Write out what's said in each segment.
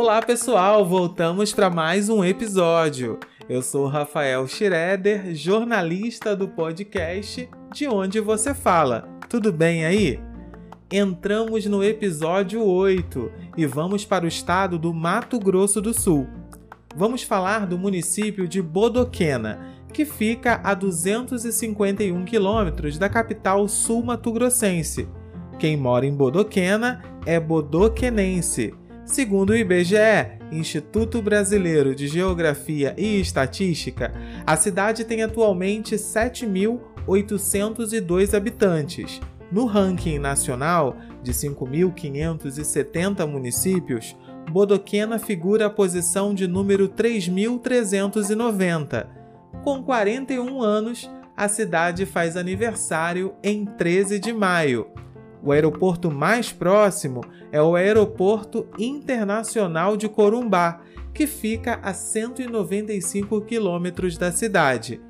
Olá pessoal, voltamos para mais um episódio. Eu sou Rafael Schroeder, jornalista do podcast De Onde Você Fala. Tudo bem aí? Entramos no episódio 8 e vamos para o estado do Mato Grosso do Sul. Vamos falar do município de Bodoquena, que fica a 251 quilômetros da capital sul-mato-grossense. Quem mora em Bodoquena é bodoquenense Segundo o IBGE, Instituto Brasileiro de Geografia e Estatística, a cidade tem atualmente 7.802 habitantes. No ranking nacional de 5.570 municípios, Bodoquena figura a posição de número 3.390. Com 41 anos, a cidade faz aniversário em 13 de maio. O aeroporto mais próximo é o Aeroporto Internacional de Corumbá, que fica a 195 quilômetros da cidade.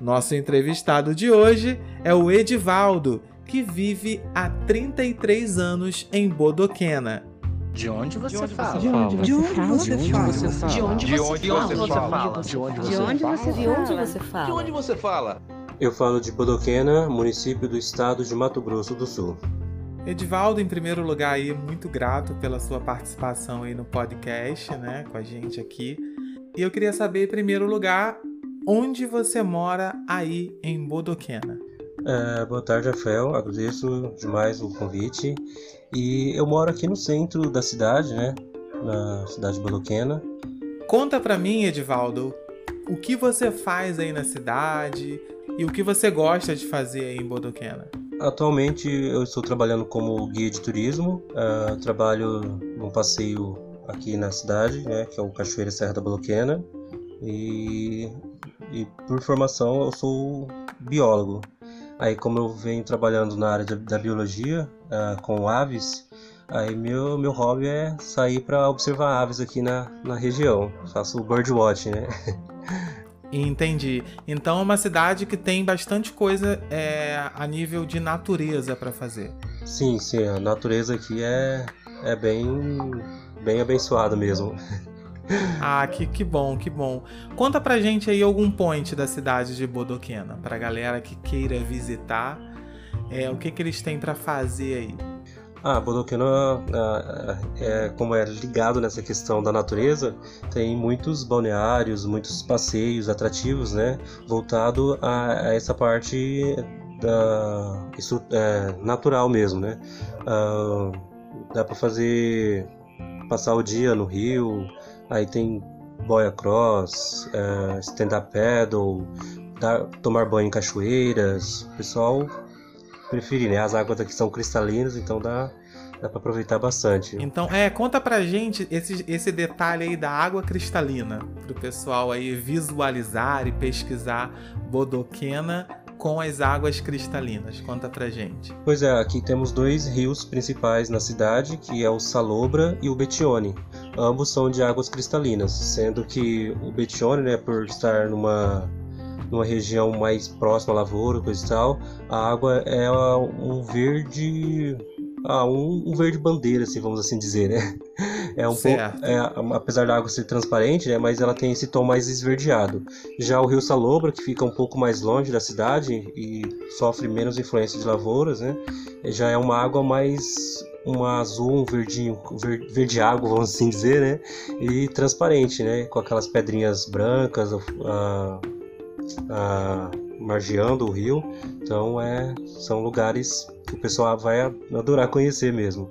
Nosso entrevistado de hoje é o Edivaldo, que vive há 33 anos em Bodoquena. De onde você fala? De onde você fala? De onde você fala? De onde você fala? De onde você fala? Eu falo de Bodoquena, município do estado de Mato Grosso do Sul. Edivaldo, em primeiro lugar, aí, muito grato pela sua participação aí no podcast, né, com a gente aqui. E eu queria saber, em primeiro lugar, onde você mora aí em Bodoquena. É, boa tarde, Rafael. Agradeço demais o convite. E eu moro aqui no centro da cidade, né, na cidade de Bodoquena. Conta pra mim, Edivaldo, o que você faz aí na cidade e o que você gosta de fazer aí em Bodoquena. Atualmente eu estou trabalhando como guia de turismo, uh, trabalho num passeio aqui na cidade, né, que é o Cachoeira Serra da Bloquena, e, e por formação eu sou biólogo. Aí como eu venho trabalhando na área de, da biologia uh, com aves, aí meu, meu hobby é sair para observar aves aqui na, na região. Faço birdwatching, né? Entendi. Então é uma cidade que tem bastante coisa é, a nível de natureza para fazer. Sim, sim. A natureza aqui é, é bem, bem abençoada mesmo. Ah, que, que bom, que bom. Conta pra gente aí algum point da cidade de Bodoquena, pra galera que queira visitar. É, o que, que eles têm para fazer aí? Ah, Bodoquena, é, como é ligado nessa questão da natureza, tem muitos balneários, muitos passeios atrativos, né? Voltado a, a essa parte da isso é, natural mesmo, né? Ah, dá para fazer passar o dia no rio, aí tem boia cross, é, stand-up paddle, dar, tomar banho em cachoeiras, o pessoal preferir, né? As águas aqui são cristalinas, então dá, dá para aproveitar bastante. Então, é, conta pra gente esse, esse detalhe aí da água cristalina, pro pessoal aí visualizar e pesquisar Bodoquena com as águas cristalinas. Conta pra gente. Pois é, aqui temos dois rios principais na cidade, que é o Salobra e o Betione. Ambos são de águas cristalinas, sendo que o Betione, né, por estar numa numa região mais próxima à lavoura, coisa e tal, a água é um verde ah, um, um, verde bandeira, assim, vamos assim dizer, né? É um certo. pouco, é, apesar da água ser transparente, né? Mas ela tem esse tom mais esverdeado. Já o Rio Salobra, que fica um pouco mais longe da cidade e sofre menos influência de lavouras, né? Já é uma água mais um azul, um verdinho, verde, verde água, vamos assim dizer, né? E transparente, né? Com aquelas pedrinhas brancas, uh, margeando o rio. Então é, são lugares que o pessoal vai adorar conhecer mesmo.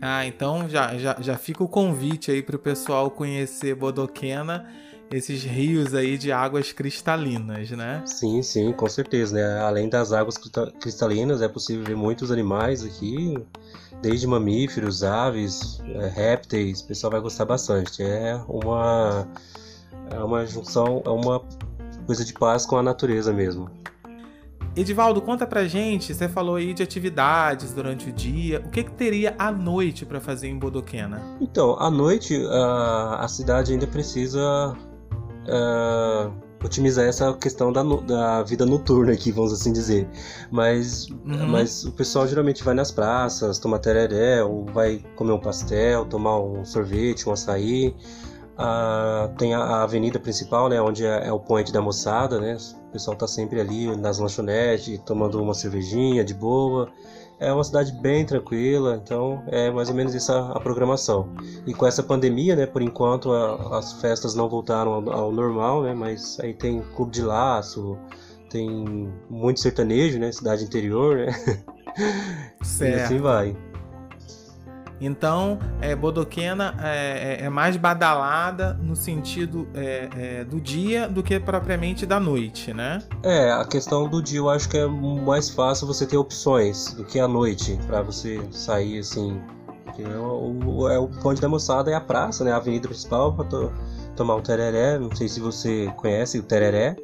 Ah, então já, já, já fica o convite aí para o pessoal conhecer Bodoquena, esses rios aí de águas cristalinas, né? Sim, sim, com certeza, né? Além das águas cristalinas, é possível ver muitos animais aqui, desde mamíferos, aves, é, répteis, o pessoal vai gostar bastante. É uma, é uma junção, é uma coisa de paz com a natureza mesmo. Edivaldo, conta pra gente, você falou aí de atividades durante o dia, o que, que teria à noite para fazer em Bodoquena? Então, à noite a, a cidade ainda precisa otimizar essa questão da, da vida noturna aqui, vamos assim dizer. Mas, Uhum. mas o pessoal geralmente vai nas praças, toma tereré, ou vai comer um pastel, tomar um sorvete, um açaí. Ah, tem a, a avenida principal, né, onde é, é o point da moçada, né? O pessoal tá sempre ali nas lanchonetes, tomando uma cervejinha de boa. É uma cidade bem tranquila, então é mais ou menos essa a programação. E com essa pandemia, né, por enquanto a- as festas não voltaram ao, ao normal, né, mas aí tem clube de laço, tem muito sertanejo, né, cidade interior, né, e Certo. assim vai. Então, é, Bodoquena é, é- é mais badalada no sentido é, é, do dia do que propriamente da noite, né? É, a questão do dia eu acho que é mais fácil você ter opções do que a noite pra você sair assim. Porque é o, o- é o ponte da moçada é a praça, né? A avenida principal pra to- tomar um tereré. Não sei se você conhece o tereré,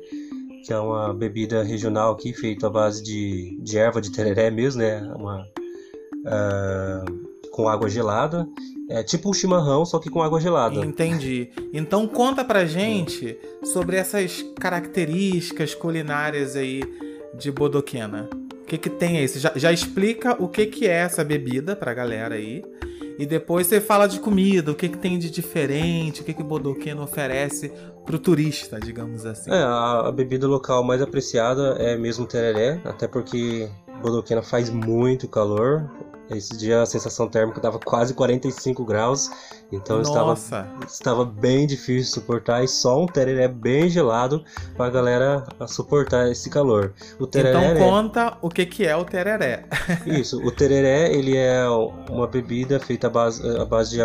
que é uma bebida regional aqui feita à base de, de erva de tereré mesmo, né? Uma, ah, com água gelada. É tipo um chimarrão, só que com água gelada. Entendi. Então conta pra gente sobre essas características culinárias aí de Bodoquena. O que que tem aí? Você já, já explica o que que é essa bebida pra galera aí. E depois você fala de comida, o que que tem de diferente, o que que Bodoquena oferece pro turista, digamos assim. É, a, a bebida local mais apreciada é mesmo o tereré, até porque Bodoquena faz muito calor. Esse dia a sensação térmica estava quase 45 graus, então estava, Nossa, estava bem difícil de suportar e só um tereré bem gelado para a galera suportar esse calor. O tereré então é- conta o que que é o tereré. Isso, o tereré ele é uma bebida feita à base, à base de,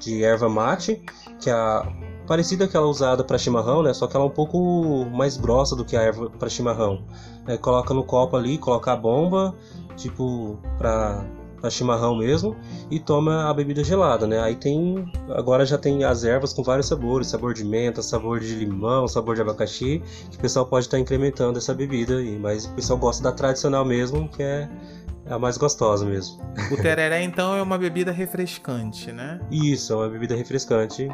de erva mate, que é a- parecida que ela usada para chimarrão, né? Só que ela é um pouco mais grossa do que a erva para chimarrão. É, coloca no copo ali, coloca a bomba, tipo para para chimarrão mesmo, e toma a bebida gelada, né? Aí tem, agora já tem as ervas com vários sabores, sabor de menta, sabor de limão, sabor de abacaxi, que o pessoal pode estar incrementando essa bebida aí, mas o pessoal gosta da tradicional mesmo, que é é a mais gostosa mesmo. O tereré, então, é uma bebida refrescante, né? Isso, é uma bebida refrescante.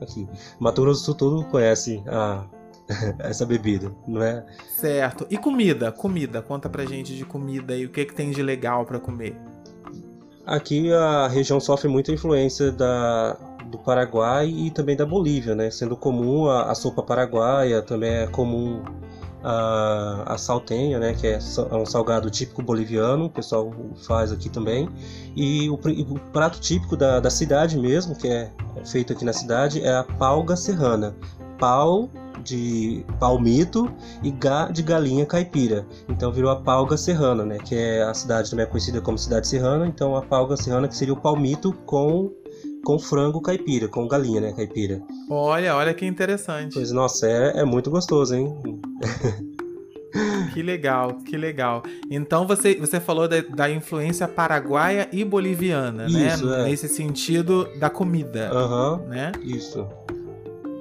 Aqui. Mato Grosso do Sul todo conhece a, essa bebida, não é? Certo. E comida? Comida. Conta pra gente de comida aí. O que, que tem de legal pra comer? Aqui a região sofre muita influência da, do Paraguai e também da Bolívia, né? Sendo comum a, a sopa paraguaia, também é comum a, a saltenha, né? Que é, é um salgado típico boliviano, o pessoal faz aqui também. E o, o prato típico da, da cidade mesmo, que é feito aqui na cidade, é a palga serrana. Pau de palmito e ga de galinha caipira. Então virou a palga serrana, né? Que é a cidade também é conhecida como cidade serrana. Então a palga serrana que seria o palmito com com frango caipira, com galinha, né, caipira. Olha, olha que interessante. Pois nossa, é, é muito gostoso, hein? Que legal, que legal. Então você, você falou da, da influência paraguaia e boliviana, Isso, né? é. Nesse sentido da comida, Aham, né? isso.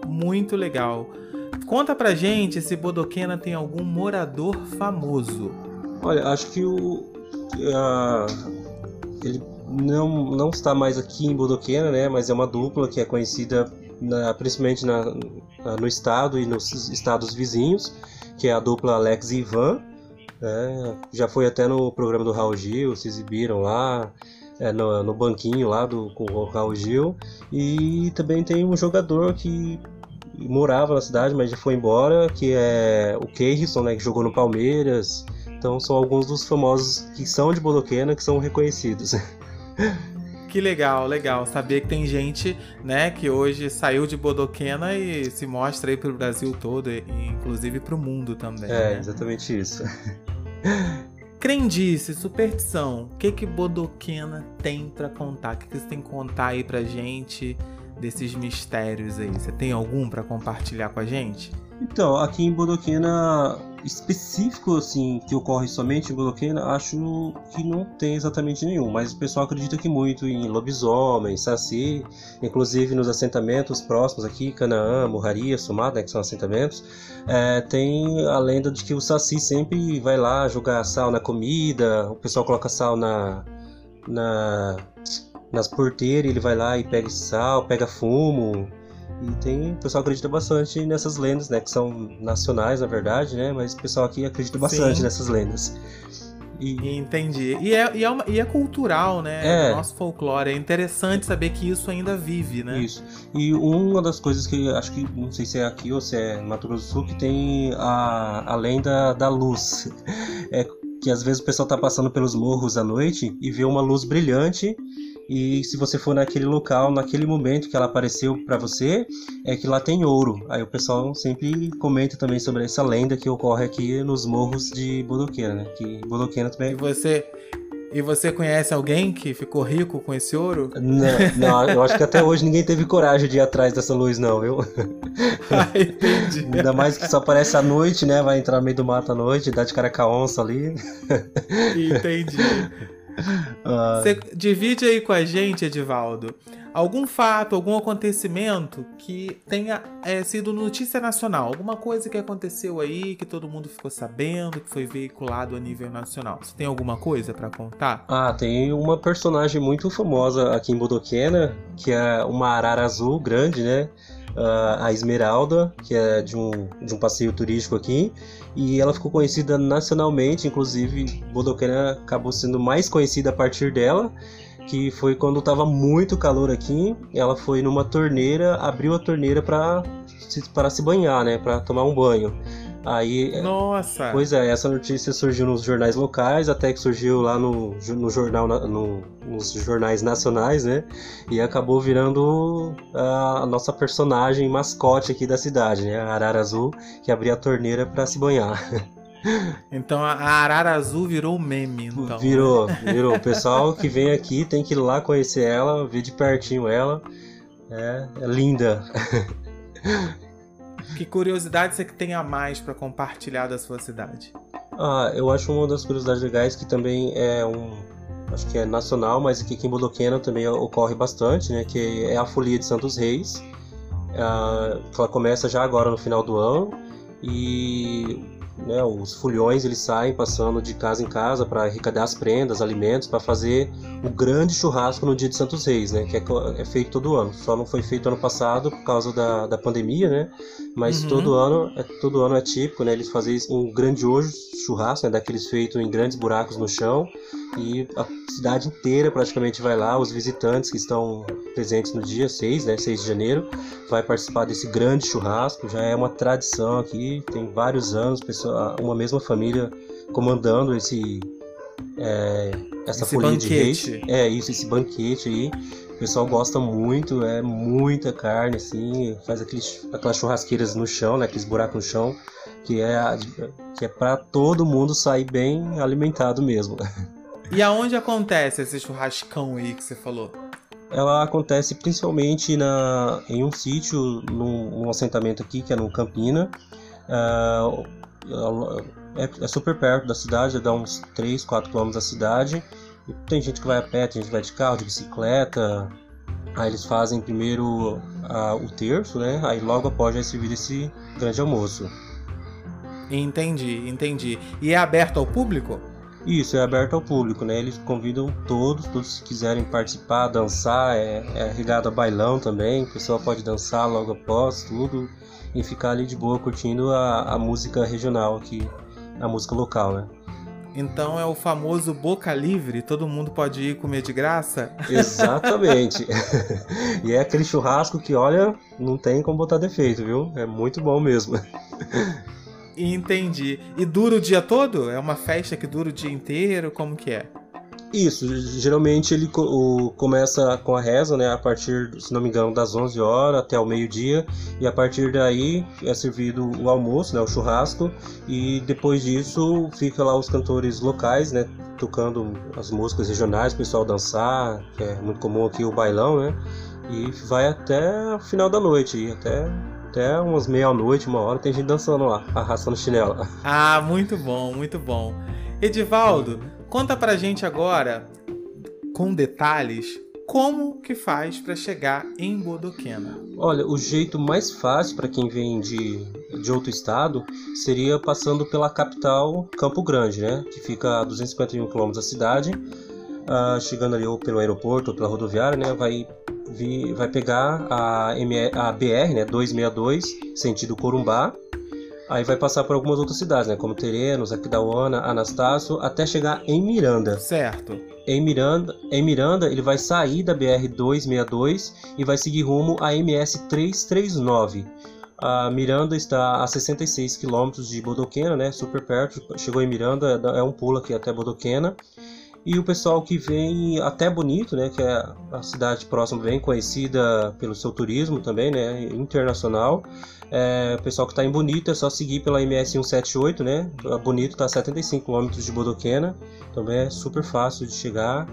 Muito legal. Conta pra gente se Bodoquena tem algum morador famoso. Olha, acho que o a- ele não, não está mais aqui em Bodoquena, né? Mas é uma dupla que é conhecida na- principalmente na- na- no estado e nos estados vizinhos, que é a dupla Alex e Ivan. né? Já foi até no programa do Raul Gil, se exibiram lá. é, no, no banquinho lá do, com o Raul Gil. E também tem um jogador que morava na cidade, mas já foi embora, que é o Keirson, né, que jogou no Palmeiras. Então são alguns dos famosos que são de Bodoquena que são reconhecidos. Que legal, legal. Saber que tem gente, né, que hoje saiu de Bodoquena e se mostra aí pro Brasil todo, e inclusive pro mundo também. É, né? exatamente isso. Crendice, superstição. O que que Bodoquena tem pra contar? O que, que você tem que contar aí pra gente desses mistérios aí? Você tem algum pra compartilhar com a gente? Então, aqui em Bodoquena, específico assim, que ocorre somente em Bodoquena, acho que não tem exatamente nenhum, mas o pessoal acredita que muito em lobisomem, saci, inclusive nos assentamentos próximos aqui, Canaã, Morraria, Sumada, né, que são assentamentos, é, tem a lenda de que o saci sempre vai lá jogar sal na comida, o pessoal coloca sal na, na nas porteiras, ele vai lá e pega sal, pega fumo, E tem, o pessoal acredita bastante nessas lendas, né? Que são nacionais, na verdade, né? Mas o pessoal aqui acredita bastante Sim. nessas lendas. E... Entendi. E é, e, é uma, e é cultural, né? É. nosso folclore. É interessante saber que isso ainda vive, né? Isso. E uma das coisas que acho que, não sei se é aqui ou se é Mato Grosso do Sul, que tem a, a lenda da luz. É que às vezes o pessoal tá passando pelos morros à noite e vê uma luz brilhante e se você for naquele local, naquele momento que ela apareceu para você, é que lá tem ouro. Aí o pessoal sempre comenta também sobre essa lenda que ocorre aqui nos morros de Bodoquena, né? Que Bodoquena também. E você e você conhece alguém que ficou rico com esse ouro? Não, não, eu acho que até hoje ninguém teve coragem de ir atrás dessa luz, não, viu? Ah, entendi. Ainda mais que só aparece à noite, né? Vai entrar no meio do mato à noite, dá de cara com a onça ali. Entendi. Uh... Você divide aí com a gente, Edivaldo, algum fato, algum acontecimento que tenha é, sido notícia nacional, alguma coisa que aconteceu aí que todo mundo ficou sabendo, que foi veiculado a nível nacional. Você tem alguma coisa para contar? Ah, tem uma personagem muito famosa aqui em Bodoquena, que é uma arara azul grande, né? Uh, a Esmeralda, que é de um, de um passeio turístico aqui e ela ficou conhecida nacionalmente, inclusive Bodoquena acabou sendo mais conhecida a partir dela, que foi quando estava muito calor aqui, ela foi numa torneira, abriu a torneira para se, se banhar, né, para tomar um banho. Aí, Nossa! Pois é, essa notícia surgiu nos jornais locais, até que surgiu lá no, no jornal, no, nos jornais nacionais, né? E acabou virando a, a, nossa personagem mascote aqui da cidade, né? A Arara Azul, que abria a torneira para se banhar. Então a Arara Azul virou meme, então. Virou, virou. O pessoal que vem aqui tem que ir lá conhecer ela, ver de pertinho ela. É, é linda. Que curiosidade você tem a mais para compartilhar da sua cidade? Ah, eu acho uma das curiosidades legais que também é um. Acho que é nacional, mas aqui em Bodoquena também ocorre bastante, né? Que é a Folia de Santos Reis. Ah, ela começa já agora no final do ano. E né, os fulhões eles saem passando de casa em casa para arrecadar as prendas, alimentos, para fazer o grande churrasco no dia de Santos Reis, né, que é, é, feito todo ano. Só não foi feito ano passado por causa da, da pandemia, né, mas uhum. todo ano é todo ano é típico, né, eles fazem um grandioso churrasco, né, daqueles feitos em grandes buracos no chão e a cidade inteira praticamente vai lá, os visitantes que estão presentes no dia 6, né, 6 de janeiro, vai participar desse grande churrasco, já é uma tradição aqui, tem vários anos, pessoa, uma mesma família comandando esse é, essa esse folia banquete. de reis. É isso, esse banquete aí. O pessoal gosta muito, é muita carne, assim, faz aqueles, aquelas churrasqueiras no chão, né, aqueles buracos no chão, que é, que é para todo mundo sair bem alimentado mesmo. E aonde acontece esse churrascão aí que você falou? Ela acontece principalmente na, em um sítio, num, num assentamento aqui, que é no Campina. Uh, é, é, super perto da cidade, dá uns 3, 4 km da cidade. E tem gente que vai a pé, tem gente que vai de carro, de bicicleta. Aí eles fazem primeiro uh, o terço, né? Aí logo após é servir esse grande almoço. Entendi, entendi. E é aberto ao público? Isso, é aberto ao público, né? Eles convidam todos, todos que quiserem participar, dançar, é, é regado a bailão também, o pessoal pode dançar logo após tudo e ficar ali de boa curtindo a, a música regional aqui, a música local, né? Então é o famoso boca livre, todo mundo pode ir comer de graça? Exatamente. e é aquele churrasco que, olha, não tem como botar defeito, viu? É muito bom mesmo. Entendi. E dura o dia todo? É uma festa que dura o dia inteiro? Como que é? Isso, geralmente ele o, começa com a reza, né, a partir, se não me engano, das 11 horas até o meio-dia, e a partir daí é servido o almoço, né, o churrasco, e depois disso fica lá os cantores locais, né, tocando as músicas regionais, o pessoal dançar, que é muito comum aqui o bailão, né, e vai até o final da noite, e até até umas meia-noite, uma hora, tem gente dançando lá, arrastando chinelo. Ah, muito bom, muito bom. Edivaldo, conta pra gente agora, com detalhes, como que faz para chegar em Bodoquena? Olha, o jeito mais fácil para quem vem de, de outro estado seria passando pela capital Campo Grande, né? Que fica a 251 km da cidade. Uh, chegando ali ou pelo aeroporto ou pela rodoviária, né? Vai vai pegar a, a BR, né, 262, sentido Corumbá, Aí vai passar por algumas outras cidades, né? Como Terenos, Aquidauana, Anastácio, até chegar em Miranda. Certo. Em Miranda, em Miranda, ele vai sair da BR 262 e vai seguir rumo à MS 339. A Miranda está a 66 quilômetros de Bodoquena, né? Super perto. Chegou em Miranda, é um pulo aqui até Bodoquena. E o pessoal que vem até Bonito, né, que é a cidade próxima, bem conhecida pelo seu turismo também, né, internacional. É, o pessoal que está em Bonito é só seguir pela MS 178, né? Bonito está a 75 km de Bodoquena, também é super fácil de chegar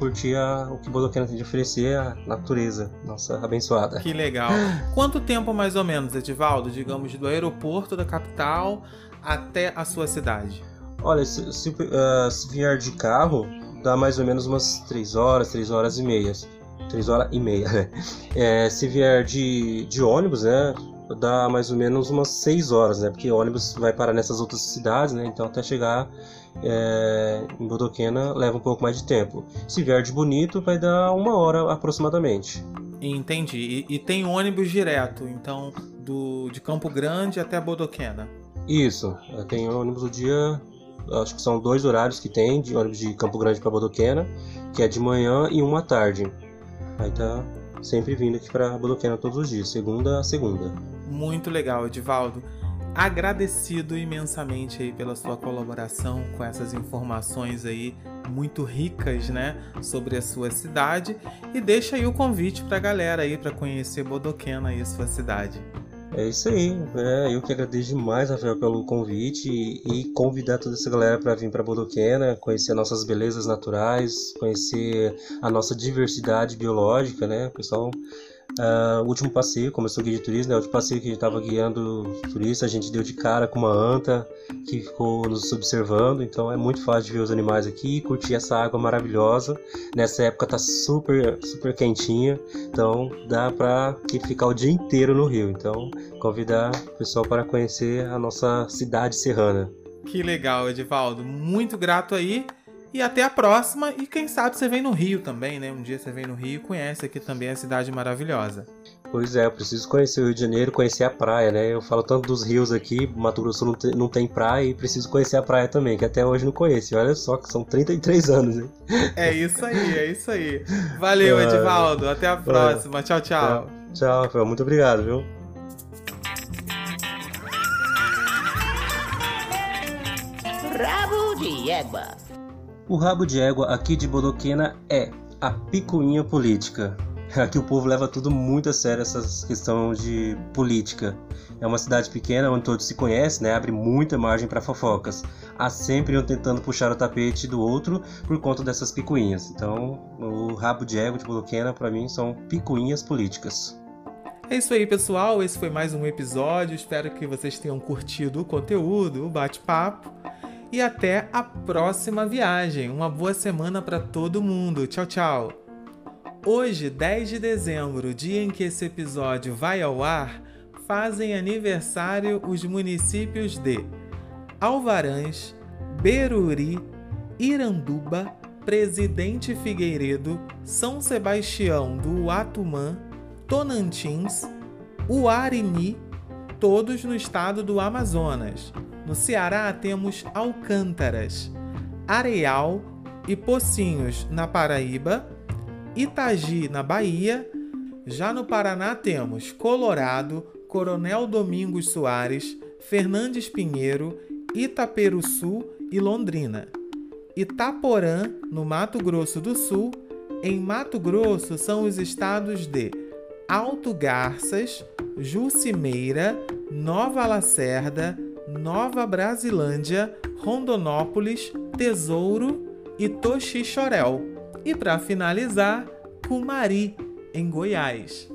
curtir a, o que Bodoquena tem de oferecer, a natureza, nossa abençoada. Que legal. Quanto tempo mais ou menos, Edivaldo, digamos, do aeroporto da capital até a sua cidade? Olha, se, se, uh, se vier de carro, dá mais ou menos umas 3 horas, 3 horas e meia. 3 horas e meia, né? É, se vier de, de ônibus, né? Dá mais ou menos umas 6 horas, né? Porque o ônibus vai parar nessas outras cidades, né? Então até chegar é, em Bodoquena leva um pouco mais de tempo. Se vier de Bonito, vai dar uma hora aproximadamente. Entendi. E, e tem ônibus direto, então, do, de Campo Grande até Bodoquena. Isso. Tem ônibus o dia acho que são dois horários que tem de ônibus de Campo Grande para Bodoquena, que é de manhã e uma tarde. Aí tá sempre vindo aqui para Bodoquena todos os dias, segunda a segunda. Muito legal, Edivaldo. Agradecido imensamente aí pela sua colaboração com essas informações aí muito ricas, né, sobre a sua cidade e deixa aí o convite para a galera aí para conhecer Bodoquena e sua cidade. É isso aí, é, eu que agradeço demais, Rafael, pelo convite e, e convidar toda essa galera para vir para Bodoquena, conhecer nossas belezas naturais, conhecer a nossa diversidade biológica, né? O pessoal Uh, o último passeio, como eu sou guia de turismo, né, o último passeio que a gente estava guiando turista, a gente deu de cara com uma anta que ficou nos observando, então é muito fácil de ver os animais aqui e curtir essa água maravilhosa. Nessa época tá super, super quentinha, então dá para ficar o dia inteiro no rio. Então, convidar o pessoal para conhecer a nossa cidade serrana. Que legal, Edivaldo. Muito grato aí. E até a próxima. E quem sabe você vem no Rio também, né? Um dia você vem no Rio e conhece aqui também a cidade maravilhosa. Pois é, eu preciso conhecer o Rio de Janeiro, conhecer a praia, né? Eu falo tanto dos rios aqui, Mato Grosso não tem, não tem praia e preciso conhecer a praia também, que até hoje não conheço. E olha só que são 33 anos, hein? É isso aí, é isso aí. Valeu, Edivaldo. Até a próxima. Tchau, tchau. Tchau, Rafael. Muito obrigado, viu? Rabo de égua. O rabo de égua aqui de Bodoquena é a picuinha política. Aqui o povo leva tudo muito a sério essa questão de política. É uma cidade pequena onde todos se conhecem, né? abre muita margem para fofocas. Há sempre um tentando puxar o tapete do outro por conta dessas picuinhas. Então, o rabo de égua de Bodoquena para mim são picuinhas políticas. É isso aí, pessoal. Esse foi mais um episódio. Espero que vocês tenham curtido o conteúdo, o bate-papo e até a próxima viagem. Uma boa semana para todo mundo. Tchau, tchau. Hoje, 10 de dezembro, dia em que esse episódio vai ao ar, fazem aniversário os municípios de Alvarães, Beruri, Iranduba, Presidente Figueiredo, São Sebastião do Atumã, Tonantins, Uarini, todos no estado do Amazonas. No Ceará temos Alcântaras, Areal e Pocinhos na Paraíba, Itagi na Bahia. Já no Paraná temos Colorado, Coronel Domingos Soares, Fernandes Pinheiro, Itaperuçu e Londrina. Itaporã, no Mato Grosso do Sul. Em Mato Grosso são os estados de Alto Garças, Jucimeira, Nova Lacerda, Nova Brasilândia, Rondonópolis, Tesouro e Toxixorel. E para finalizar, Cumari, em Goiás.